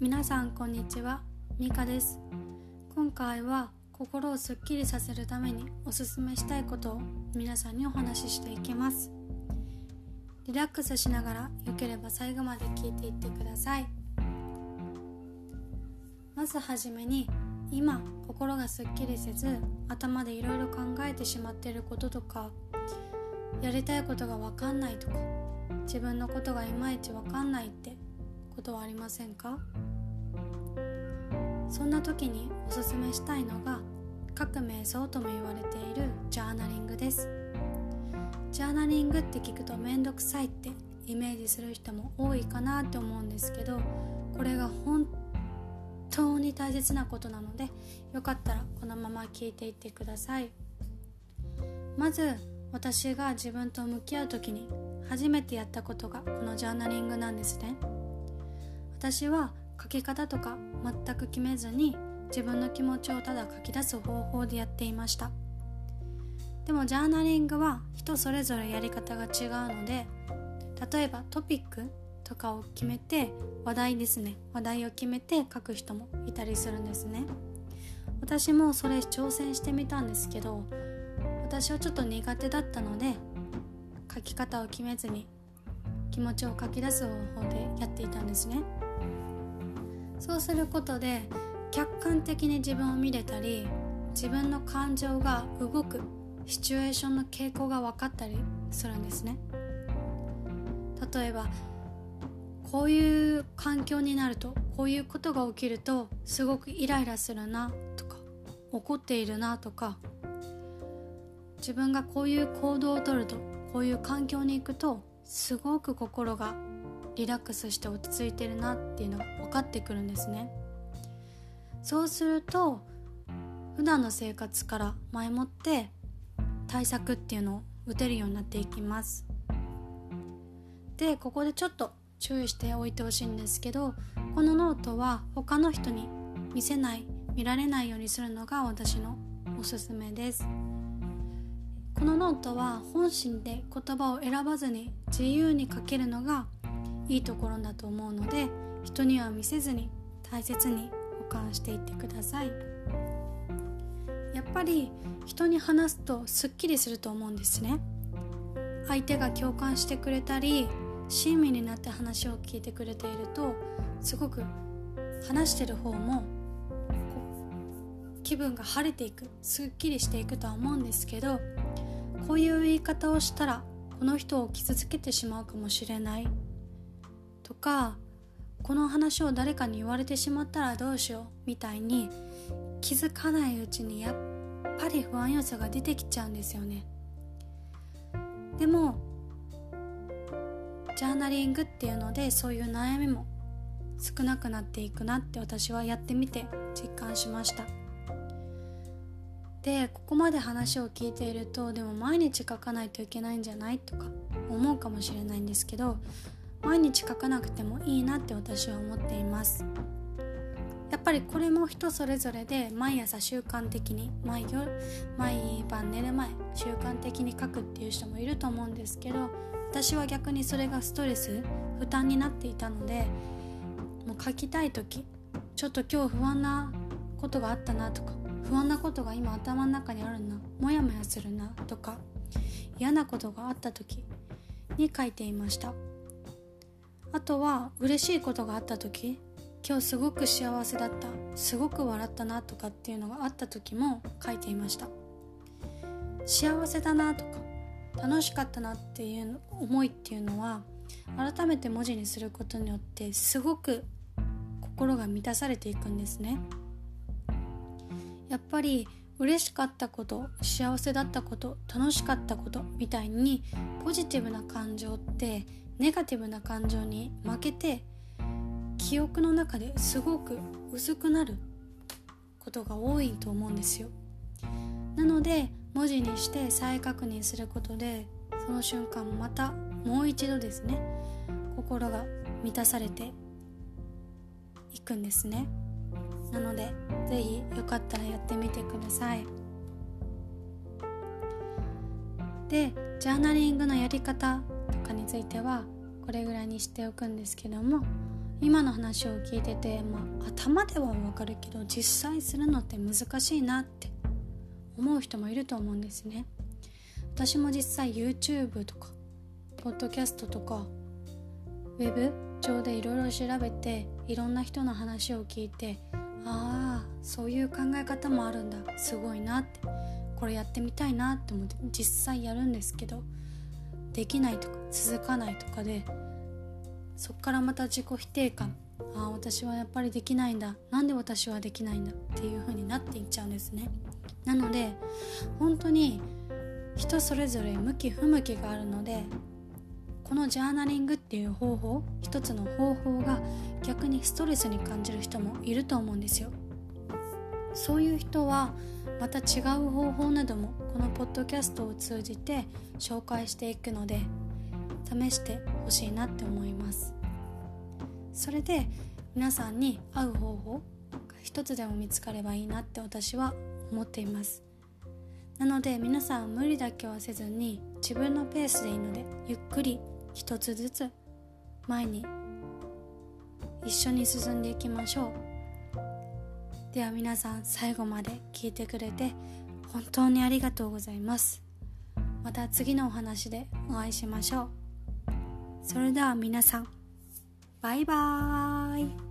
皆さんこんにちは。ミカです。今回は心をすっきりさせるためにおすすめしたいことを皆さんにお話ししていきます。リラックスしながらよければ最後まで聞いていってください。まずはじめに今心がすっきりせず頭でいろいろ考えてしまっていることとかやりたいことが分かんないとか自分のことがいまいち分かんないってことはありませんか？そんな時におすすめしたいのが各瞑想とも言われているジャーナリングです。ジャーナリングって聞くとめんどくさいってイメージする人も多いかなって思うんですけどこれが本当に大切なことなのでよかったらこのまま聞いていってください。まず私が自分と向き合う時に初めてやったことがこのジャーナリングなんですね。私は書き方とか全く決めずに自分の気持ちをただ書き出す方法でやっていました。でもジャーナリングは人それぞれやり方が違うので例えばトピックとかを決めて話題ですね。話題を決めて書く人もいたりするんですね。私もそれ挑戦してみたんですけど私はちょっと苦手だったので書き方を決めずに気持ちを書き出す方法でやっていたんですね。そうすることで客観的に自分を見れたり自分の感情が動くシチュエーションの傾向が分かったりするんですね。例えばこういう環境になるとこういうことが起きるとすごくイライラするなとか怒っているなとか自分がこういう行動をとるとこういう環境に行くとすごく心がリラックスして落ち着いてるなっていうのが分かってくるんですね。そうすると普段の生活から前もって対策っていうのを打てるようになっていきます。でここでちょっと注意しておいてほしいんですけどこのノートは他の人に見せない見られないようにするのが私のおすすめです。このノートは本心で言葉を選ばずに自由に書けるのがいいところだと思うので人には見せずに大切に保管していってください。やっぱり人に話すとすっきりすると思うんですね。相手が共感してくれたり親身になって話を聞いてくれているとすごく話してる方も気分が晴れていくすっきりしていくとは思うんですけどこういう言い方をしたらこの人を傷つけてしまうかもしれない。とかこの話を誰かに言われてしまったらどうしようみたいに気づかないうちにやっぱり不安要素が出てきちゃうんですよね。でもジャーナリングっていうのでそういう悩みも少なくなっていくなって私はやってみて実感しました。でここまで話を聞いているとでも毎日書かないといけないんじゃないとか思うかもしれないんですけど毎日書かなくてもいいなって私は思っています。やっぱりこれも人それぞれで毎朝習慣的に毎夜毎晩寝る前習慣的に書くっていう人もいると思うんですけど私は逆にそれがストレス負担になっていたのでもう書きたい時ちょっと今日不安なことがあったなとか不安なことが今頭の中にあるなモヤモヤするなとか嫌なことがあった時に書いていました。あとは嬉しいことがあった時今日すごく幸せだったすごく笑ったなとかっていうのがあった時も書いていました。幸せだなとか楽しかったなっていう思いっていうのは改めて文字にすることによってすごく心が満たされていくんですね。やっぱり嬉しかったこと幸せだったこと楽しかったことみたいにポジティブな感情ってネガティブな感情に負けて記憶の中ですごく薄くなることが多いと思うんですよ。なので文字にして再確認することでその瞬間またもう一度ですね心が満たされていくんですね。なので是非よかったらやってみてください。でジャーナリングのやり方とかについてはこれぐらいにしておくんですけども今の話を聞いてて、まあ、頭ではわかるけど実際するのって難しいなって思う人もいると思うんですね。私も実際 YouTube とかポッドキャストとかウェブ上でいろいろ調べていろんな人の話を聞いてああそういう考え方もあるんだ。すごいなって。これやってみたいなって思って実際やるんですけどできないとか続かないとかでそっからまた自己否定感。ああ私はやっぱりできないんだ。なんで私はできないんだっていう風になっていっちゃうんですね。なので本当に人それぞれ向き不向きがあるのでこのジャーナリングっていう方法一つの方法が逆にストレスに感じる人もいると思うんですよ。そういう人はまた違う方法などもこのポッドキャストを通じて紹介していくので試してほしいなって思います。それで皆さんに合う方法が一つでも見つかればいいなって私は思っています。なので皆さん無理だけはせずに自分のペースでいいのでゆっくり一つずつ前に一緒に進んでいきましょう。では皆さん最後まで聞いてくれて本当にありがとうございます。また次のお話でお会いしましょう。それでは皆さんバイバーイ。